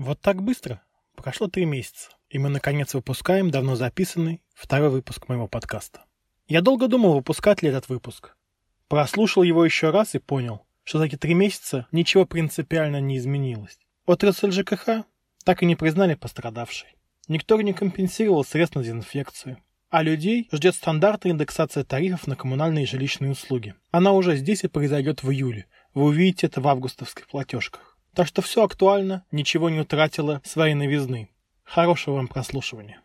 Вот так быстро. Прошло три месяца, и мы наконец выпускаем давно записанный второй выпуск моего подкаста. Я долго думал, выпускать ли этот выпуск. Прослушал его еще раз и понял, что за эти три месяца ничего принципиально не изменилось. Отрасль ЖКХ так и не признали пострадавшей. Никто не компенсировал средств на дезинфекцию. А людей ждет стандартная индексация тарифов на коммунальные и жилищные услуги. Она уже здесь и произойдет в июле. Вы увидите это в августовских платежках. Так что все актуально, ничего не утратило своей новизны. Хорошего вам прослушивания.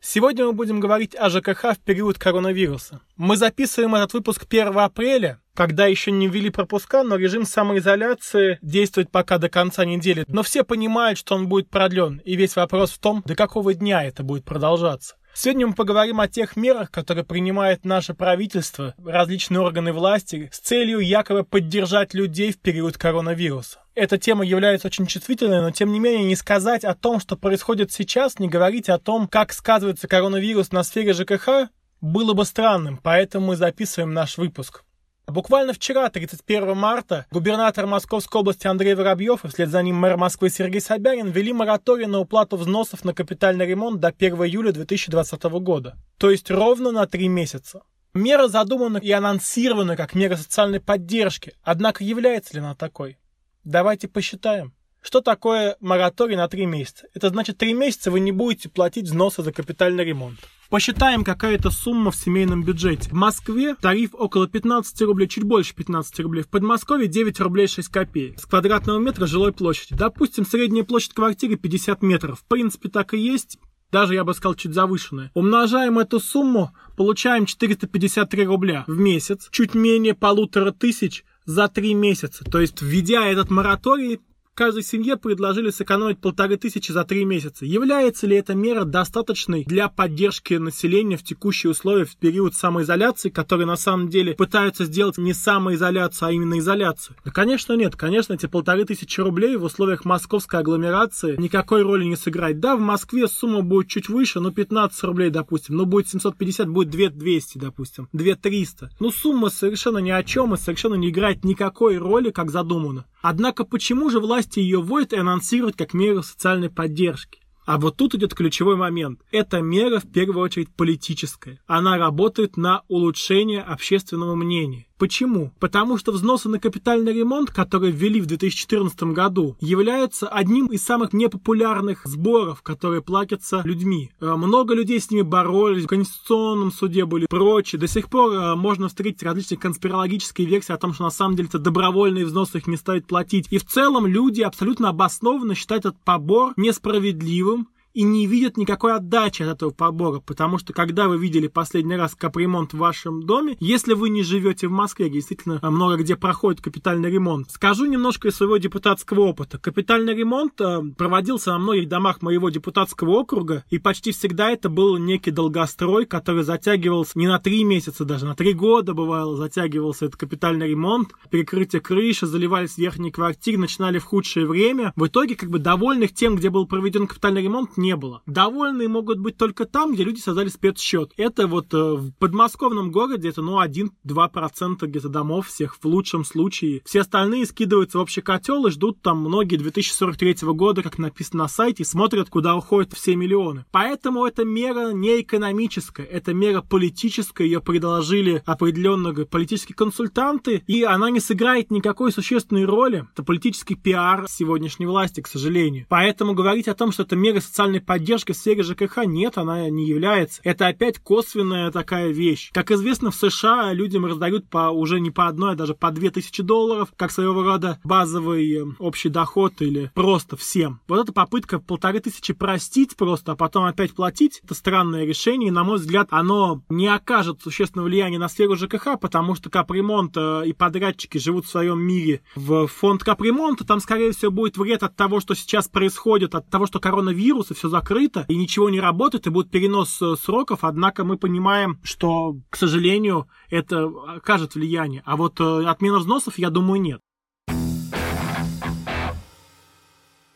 Сегодня мы будем говорить о ЖКХ в период коронавируса. Мы записываем этот выпуск 1 апреля, когда еще не ввели пропуска, но режим самоизоляции действует пока до конца недели. Но все понимают, что он будет продлен, и весь вопрос в том, до какого дня это будет продолжаться. Сегодня мы поговорим о тех мерах, которые принимает наше правительство, различные органы власти с целью якобы поддержать людей в период коронавируса. Эта тема является очень чувствительной, но тем не менее не сказать о том, что происходит сейчас, не говорить о том, как сказывается коронавирус на сфере ЖКХ, было бы странным, поэтому мы записываем наш выпуск. Буквально вчера, 31 марта, губернатор Московской области Андрей Воробьев и вслед за ним мэр Москвы Сергей Собянин ввели мораторий на уплату взносов на капитальный ремонт до 1 июля 2020 года. То есть ровно на три месяца. Мера задумана и анонсирована как мера социальной поддержки, однако является ли она такой? Давайте посчитаем. Что такое мораторий на три месяца? Это значит, три месяца вы не будете платить взносы за капитальный ремонт. Посчитаем, какая это сумма в семейном бюджете. В Москве тариф около 15 рублей, чуть больше 15 рублей. В Подмосковье 9 рублей 6 копеек. С квадратного метра жилой площади. Допустим, средняя площадь квартиры 50 метров. В принципе, так и есть. Даже, я бы сказал, чуть завышенная. Умножаем эту сумму, получаем 453 рубля в месяц. Чуть менее полутора тысяч за три месяца. То есть, введя этот мораторий, каждой семье предложили сэкономить полторы тысячи за три месяца. Является ли эта мера достаточной для поддержки населения в текущие условия в период самоизоляции, которые на самом деле пытаются сделать не самоизоляцию, а именно изоляцию? Да, конечно, нет. Конечно, эти полторы тысячи рублей в условиях московской агломерации никакой роли не сыграть. Да, в Москве сумма будет чуть выше, ну 15 рублей, допустим. Ну будет 750, будет 2200, допустим. 2300. Ну сумма совершенно ни о чем и совершенно не играет никакой роли, как задумано. Однако почему же власти ее вводят и анонсируют как меру социальной поддержки? А вот тут идет ключевой момент. Эта мера в первую очередь политическая. Она работает на улучшение общественного мнения. Почему? Потому что взносы на капитальный ремонт, которые ввели в 2014 году, являются одним из самых непопулярных сборов, которые платятся людьми. Э, много людей с ними боролись, в Конституционном суде были прочие. До сих пор э, можно встретить различные конспирологические версии о том, что на самом деле это добровольные взносы, их не стоит платить. И в целом люди абсолютно обоснованно считают этот побор несправедливым, и не видят никакой отдачи от этого побора, потому что когда вы видели последний раз капремонт в вашем доме, если вы не живете в Москве, действительно много где проходит капитальный ремонт. Скажу немножко из своего депутатского опыта. Капитальный ремонт э, проводился на многих домах моего депутатского округа, и почти всегда это был некий долгострой, который затягивался не на три месяца даже, на три года бывало затягивался этот капитальный ремонт, перекрытие крыши, заливались верхние квартиры, начинали в худшее время. В итоге, как бы довольных тем, где был проведен капитальный ремонт, не было. Довольные могут быть только там, где люди создали спецсчет. Это вот э, в подмосковном городе это ну 1-2% где-то домов всех в лучшем случае. Все остальные скидываются в общий котел и ждут там многие 2043 года, как написано на сайте, смотрят, куда уходят все миллионы. Поэтому эта мера не экономическая, это мера политическая, ее предложили определенные политические консультанты, и она не сыграет никакой существенной роли. Это политический пиар сегодняшней власти, к сожалению. Поэтому говорить о том, что это мера социальной социальной поддержкой в сфере ЖКХ нет, она не является. Это опять косвенная такая вещь. Как известно, в США людям раздают по уже не по одной, а даже по две тысячи долларов, как своего рода базовый э, общий доход или просто всем. Вот эта попытка полторы тысячи простить просто, а потом опять платить, это странное решение, и, на мой взгляд, оно не окажет существенного влияния на сферу ЖКХ, потому что капремонт э, и подрядчики живут в своем мире. В фонд капремонта там, скорее всего, будет вред от того, что сейчас происходит, от того, что коронавирус и все все закрыто и ничего не работает, и будет перенос э, сроков, однако мы понимаем, что, к сожалению, это окажет влияние. А вот э, отмена взносов, я думаю, нет.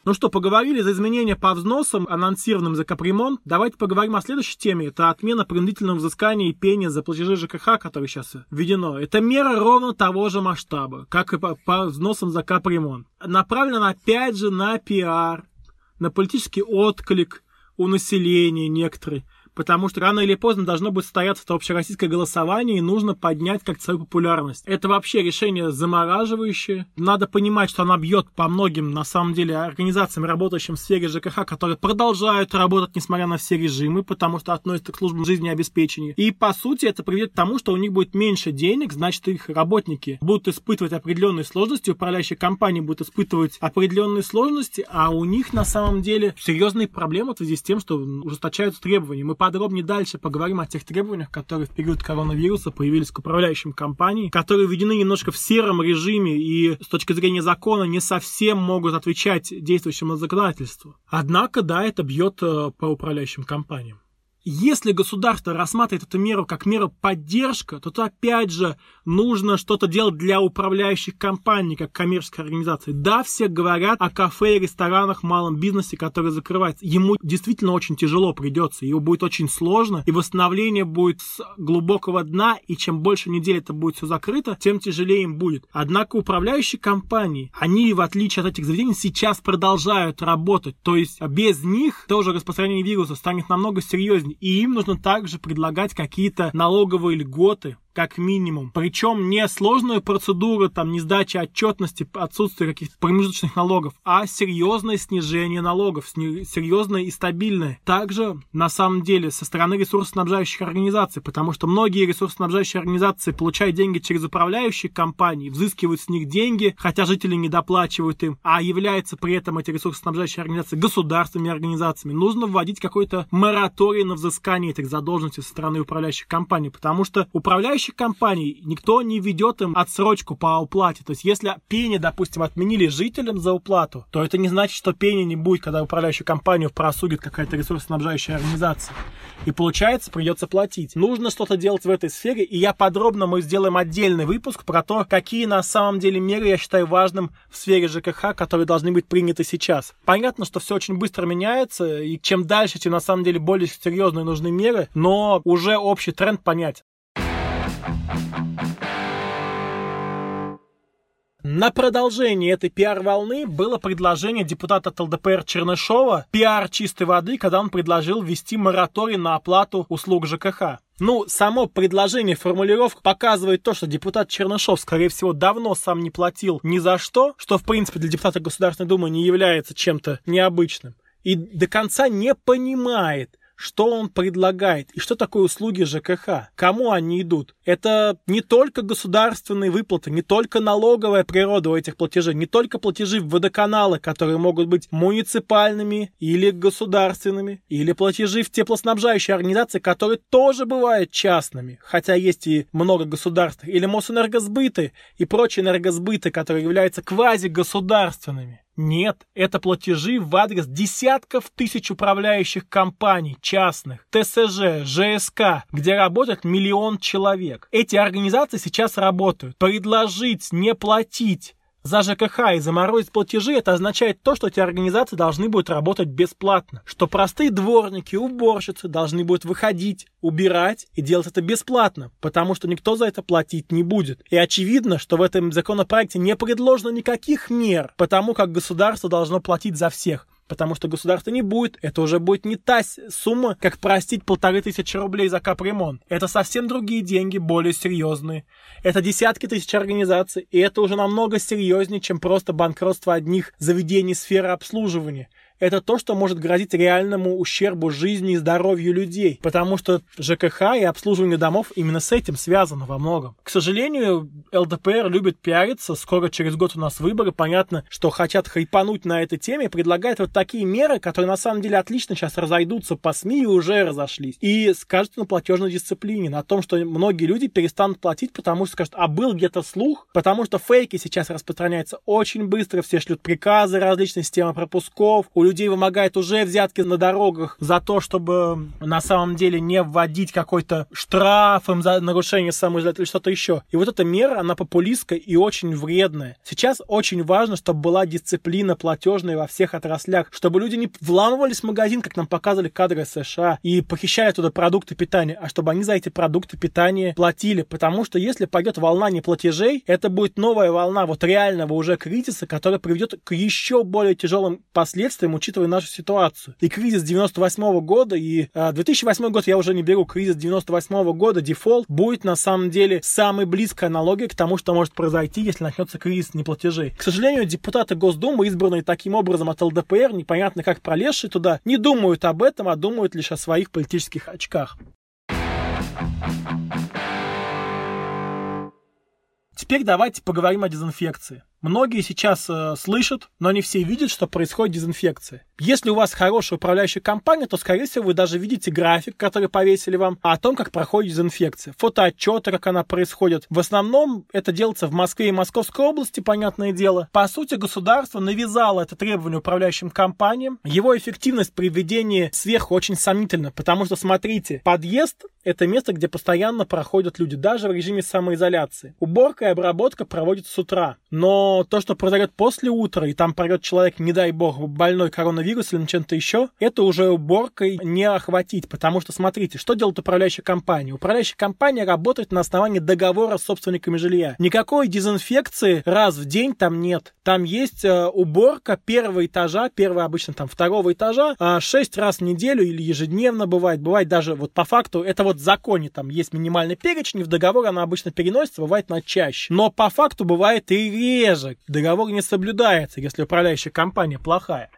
Ну что, поговорили за изменения по взносам, анонсированным за капремонт. Давайте поговорим о следующей теме. Это отмена принудительного взыскания и пения за платежи ЖКХ, которые сейчас введено. Это мера ровно того же масштаба, как и по, по взносам за капремонт. Направлена опять же на пиар, на политический отклик у населения некоторые потому что рано или поздно должно будет состояться это общероссийское голосование, и нужно поднять как свою популярность. Это вообще решение замораживающее. Надо понимать, что она бьет по многим, на самом деле, организациям, работающим в сфере ЖКХ, которые продолжают работать, несмотря на все режимы, потому что относятся к службам жизнеобеспечения. И, по сути, это приведет к тому, что у них будет меньше денег, значит, их работники будут испытывать определенные сложности, управляющие компании будут испытывать определенные сложности, а у них, на самом деле, серьезные проблемы в связи с тем, что ужесточаются требования. Мы подробнее дальше поговорим о тех требованиях, которые в период коронавируса появились к управляющим компаниям, которые введены немножко в сером режиме и с точки зрения закона не совсем могут отвечать действующему законодательству. Однако, да, это бьет э, по управляющим компаниям. Если государство рассматривает эту меру как меру поддержка, то, то опять же нужно что-то делать для управляющих компаний, как коммерческой организации. Да, все говорят о кафе и ресторанах, малом бизнесе, который закрывается. Ему действительно очень тяжело придется, его будет очень сложно, и восстановление будет с глубокого дна, и чем больше недель это будет все закрыто, тем тяжелее им будет. Однако управляющие компании, они, в отличие от этих заведений, сейчас продолжают работать. То есть без них тоже распространение вируса станет намного серьезнее и им нужно также предлагать какие-то налоговые льготы, как минимум. Причем не сложную процедуру, там, не сдача отчетности, отсутствие каких-то промежуточных налогов, а серьезное снижение налогов, серьезное и стабильное. Также, на самом деле, со стороны ресурсоснабжающих организаций, потому что многие ресурсоснабжающие организации получают деньги через управляющие компании, взыскивают с них деньги, хотя жители не доплачивают им, а являются при этом эти ресурсоснабжающие организации государственными организациями. Нужно вводить какой-то мораторий на взыскание этих задолженностей со стороны управляющих компаний, потому что управляющие управляющих компаний никто не ведет им отсрочку по уплате. То есть, если пени, допустим, отменили жителям за уплату, то это не значит, что пени не будет, когда управляющую компанию просудит какая-то ресурсоснабжающая организация. И получается, придется платить. Нужно что-то делать в этой сфере, и я подробно, мы сделаем отдельный выпуск про то, какие на самом деле меры я считаю важным в сфере ЖКХ, которые должны быть приняты сейчас. Понятно, что все очень быстро меняется, и чем дальше, тем на самом деле более серьезные нужны меры, но уже общий тренд понятен. На продолжение этой пиар-волны было предложение депутата ЛДПР Чернышова, пиар чистой воды, когда он предложил ввести мораторий на оплату услуг ЖКХ. Ну, само предложение, формулировка показывает то, что депутат Чернышов, скорее всего, давно сам не платил ни за что, что, в принципе, для депутата Государственной Думы не является чем-то необычным. И до конца не понимает, что он предлагает и что такое услуги ЖКХ, кому они идут. Это не только государственные выплаты, не только налоговая природа у этих платежей, не только платежи в водоканалы, которые могут быть муниципальными или государственными, или платежи в теплоснабжающие организации, которые тоже бывают частными, хотя есть и много государств, или Мосэнергосбыты и прочие энергосбыты, которые являются квазигосударственными. Нет, это платежи в адрес десятков тысяч управляющих компаний, частных, ТСЖ, ЖСК, где работает миллион человек. Эти организации сейчас работают. Предложить не платить за ЖКХ и заморозить платежи, это означает то, что эти организации должны будут работать бесплатно. Что простые дворники, уборщицы должны будут выходить, убирать и делать это бесплатно, потому что никто за это платить не будет. И очевидно, что в этом законопроекте не предложено никаких мер, потому как государство должно платить за всех потому что государство не будет, это уже будет не та сумма, как простить полторы тысячи рублей за капремонт. Это совсем другие деньги, более серьезные. Это десятки тысяч организаций, и это уже намного серьезнее, чем просто банкротство одних заведений сферы обслуживания это то, что может грозить реальному ущербу жизни и здоровью людей, потому что ЖКХ и обслуживание домов именно с этим связано во многом. К сожалению, ЛДПР любит пиариться, скоро через год у нас выборы, понятно, что хотят хайпануть на этой теме, предлагают вот такие меры, которые на самом деле отлично сейчас разойдутся по СМИ и уже разошлись. И скажут на платежной дисциплине, на том, что многие люди перестанут платить, потому что скажут, а был где-то слух, потому что фейки сейчас распространяются очень быстро, все шлют приказы, различные системы пропусков, у людей вымогают уже взятки на дорогах за то, чтобы на самом деле не вводить какой-то штраф им за нарушение самоизоляции или что-то еще. И вот эта мера, она популистская и очень вредная. Сейчас очень важно, чтобы была дисциплина платежная во всех отраслях, чтобы люди не вламывались в магазин, как нам показывали кадры США, и похищали туда продукты питания, а чтобы они за эти продукты питания платили. Потому что если пойдет волна неплатежей, это будет новая волна вот реального уже кризиса, которая приведет к еще более тяжелым последствиям, учитывая нашу ситуацию. И кризис 98 года, и э, 2008 год я уже не беру, кризис 98 года, дефолт, будет на самом деле самой близкой аналогией к тому, что может произойти, если начнется кризис неплатежей. К сожалению, депутаты Госдумы, избранные таким образом от ЛДПР, непонятно как пролезшие туда, не думают об этом, а думают лишь о своих политических очках. Теперь давайте поговорим о дезинфекции. Многие сейчас э, слышат, но не все видят, что происходит дезинфекция. Если у вас хорошая управляющая компания, то, скорее всего, вы даже видите график, который повесили вам, о том, как проходит дезинфекция. Фотоотчеты, как она происходит. В основном это делается в Москве и Московской области, понятное дело. По сути, государство навязало это требование управляющим компаниям. Его эффективность при введении сверху очень сомнительна, потому что, смотрите, подъезд — это место, где постоянно проходят люди, даже в режиме самоизоляции. Уборка и обработка проводятся с утра. Но то, что произойдет после утра, и там пройдет человек, не дай бог, больной коронавирусом или чем-то еще, это уже уборкой не охватить. Потому что, смотрите, что делает управляющая компания? Управляющая компания работает на основании договора с собственниками жилья. Никакой дезинфекции раз в день там нет. Там есть э, уборка первого этажа, первого обычно там второго этажа, э, 6 раз в неделю или ежедневно бывает. Бывает даже вот по факту, это вот в законе там есть минимальный перечень, в договор она обычно переносится, бывает на чаще. Но по факту бывает и реже. Договор не соблюдается, если управляющая компания плохая.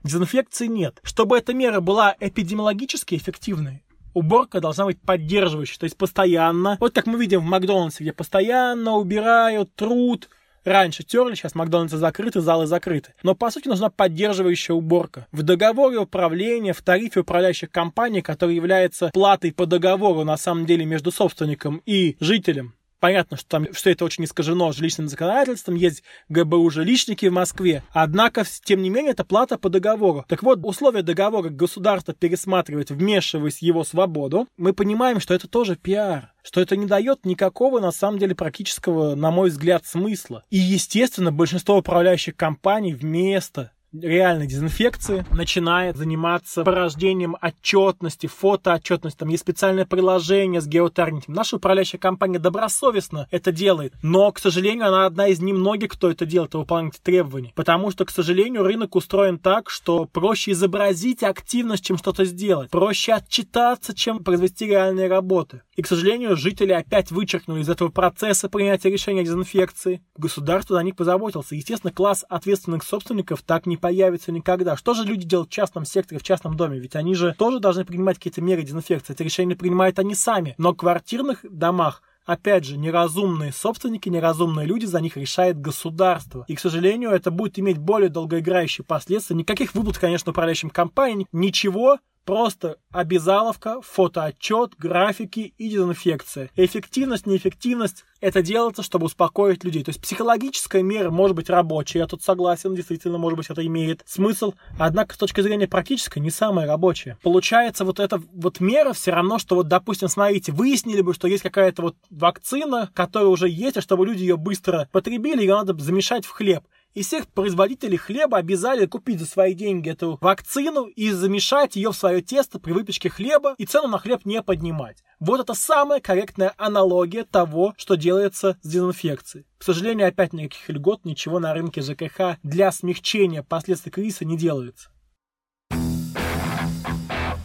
Дезинфекции нет. Чтобы эта мера была эпидемиологически эффективной, уборка должна быть поддерживающей, то есть постоянно. Вот как мы видим в Макдональдсе, где постоянно убирают, труд, Раньше терли, сейчас Макдональдсы закрыты, залы закрыты. Но, по сути, нужна поддерживающая уборка. В договоре управления, в тарифе управляющих компаний, который является платой по договору, на самом деле, между собственником и жителем, Понятно, что, там, что это очень искажено жилищным законодательством, есть ГБУ жилищники в Москве. Однако, тем не менее, это плата по договору. Так вот, условия договора государство пересматривает, вмешиваясь в его свободу. Мы понимаем, что это тоже пиар что это не дает никакого, на самом деле, практического, на мой взгляд, смысла. И, естественно, большинство управляющих компаний вместо реальной дезинфекции, начинает заниматься порождением отчетности, фотоотчетности. Там есть специальное приложение с геотаргетингом. Наша управляющая компания добросовестно это делает, но, к сожалению, она одна из немногих, кто это делает и выполняет требования. Потому что, к сожалению, рынок устроен так, что проще изобразить активность, чем что-то сделать. Проще отчитаться, чем произвести реальные работы. И, к сожалению, жители опять вычеркнули из этого процесса принятия решения о дезинфекции. Государство за них позаботился. Естественно, класс ответственных собственников так не появится никогда. Что же люди делают в частном секторе, в частном доме? Ведь они же тоже должны принимать какие-то меры дезинфекции. Это решение принимают они сами. Но в квартирных домах Опять же, неразумные собственники, неразумные люди, за них решает государство. И, к сожалению, это будет иметь более долгоиграющие последствия. Никаких выплат, конечно, управляющим компаниям, ничего Просто обязаловка, фотоотчет, графики и дезинфекция. Эффективность, неэффективность – это делается, чтобы успокоить людей. То есть психологическая мера может быть рабочая, я тут согласен, действительно, может быть, это имеет смысл. Однако, с точки зрения практической, не самая рабочая. Получается, вот эта вот мера все равно, что вот, допустим, смотрите, выяснили бы, что есть какая-то вот вакцина, которая уже есть, а чтобы люди ее быстро потребили, ее надо замешать в хлеб и всех производителей хлеба обязали купить за свои деньги эту вакцину и замешать ее в свое тесто при выпечке хлеба и цену на хлеб не поднимать. Вот это самая корректная аналогия того, что делается с дезинфекцией. К сожалению, опять никаких льгот, ничего на рынке ЖКХ для смягчения последствий кризиса не делается.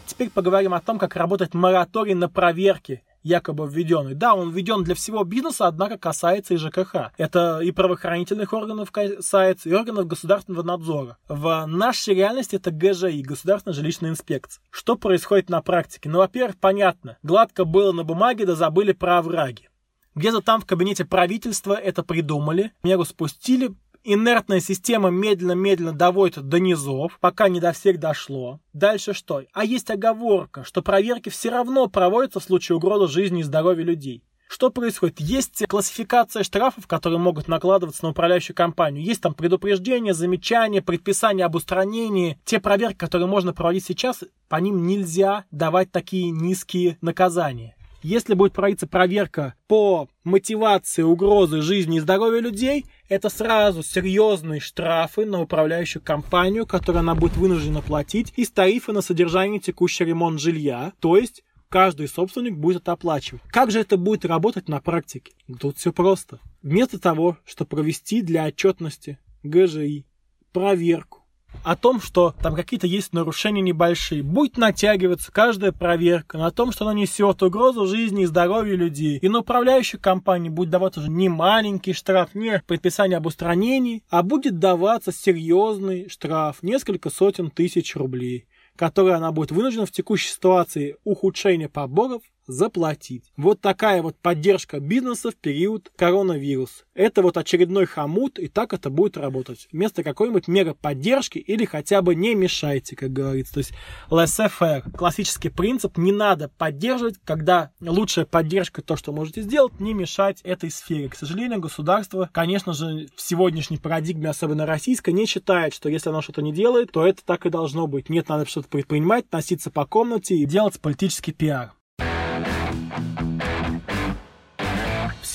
Теперь поговорим о том, как работает мораторий на проверки якобы введенный. Да, он введен для всего бизнеса, однако касается и ЖКХ. Это и правоохранительных органов касается, и органов государственного надзора. В нашей реальности это ГЖИ, Государственная жилищная инспекция. Что происходит на практике? Ну, во-первых, понятно, гладко было на бумаге, да забыли про овраги. Где-то там в кабинете правительства это придумали, меру спустили, Инертная система медленно-медленно доводит до низов, пока не до всех дошло. Дальше что? А есть оговорка, что проверки все равно проводятся в случае угрозы жизни и здоровья людей. Что происходит? Есть классификация штрафов, которые могут накладываться на управляющую компанию. Есть там предупреждения, замечания, предписания об устранении. Те проверки, которые можно проводить сейчас, по ним нельзя давать такие низкие наказания. Если будет проводиться проверка по мотивации угрозы жизни и здоровья людей, это сразу серьезные штрафы на управляющую компанию, которую она будет вынуждена платить, и тарифы на содержание текущий ремонт жилья, то есть каждый собственник будет это оплачивать. Как же это будет работать на практике? Тут все просто. Вместо того, чтобы провести для отчетности ГЖИ проверку, о том, что там какие-то есть нарушения небольшие. Будет натягиваться каждая проверка на том, что она несет угрозу жизни и здоровью людей. И на управляющей компании будет даваться уже не маленький штраф, не предписание об устранении, а будет даваться серьезный штраф, несколько сотен тысяч рублей которые она будет вынуждена в текущей ситуации ухудшения поборов заплатить. Вот такая вот поддержка бизнеса в период коронавируса. Это вот очередной хомут, и так это будет работать. Вместо какой-нибудь меры поддержки или хотя бы не мешайте, как говорится. То есть laissez-faire. Классический принцип. Не надо поддерживать, когда лучшая поддержка, то, что можете сделать, не мешать этой сфере. К сожалению, государство, конечно же, в сегодняшней парадигме, особенно российской, не считает, что если оно что-то не делает, то это так и должно быть. Нет, надо что-то предпринимать, носиться по комнате и делать политический пиар.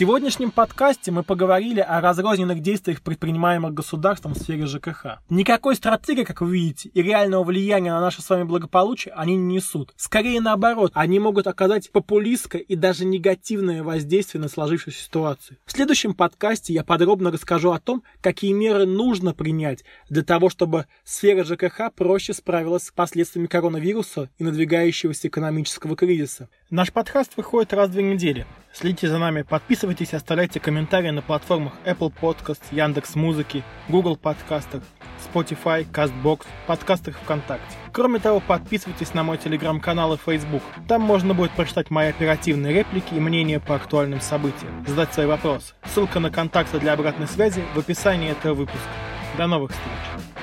Сегодняшнем подкасте мы поговорили о разрозненных действиях, предпринимаемых государством в сфере ЖКХ. Никакой стратегии, как вы видите, и реального влияния на наше с вами благополучие они не несут. Скорее наоборот, они могут оказать популистское и даже негативное воздействие на сложившуюся ситуацию. В следующем подкасте я подробно расскажу о том, какие меры нужно принять для того, чтобы сфера ЖКХ проще справилась с последствиями коронавируса и надвигающегося экономического кризиса. Наш подкаст выходит раз в две недели. Следите за нами, подписывайтесь, оставляйте комментарии на платформах Apple Podcasts, Яндекс Музыки, Google Подкастах, Spotify, CastBox, подкастах ВКонтакте. Кроме того, подписывайтесь на мой телеграм-канал и Facebook. Там можно будет прочитать мои оперативные реплики и мнения по актуальным событиям, задать свои вопросы. Ссылка на контакты для обратной связи в описании этого выпуска. До новых встреч!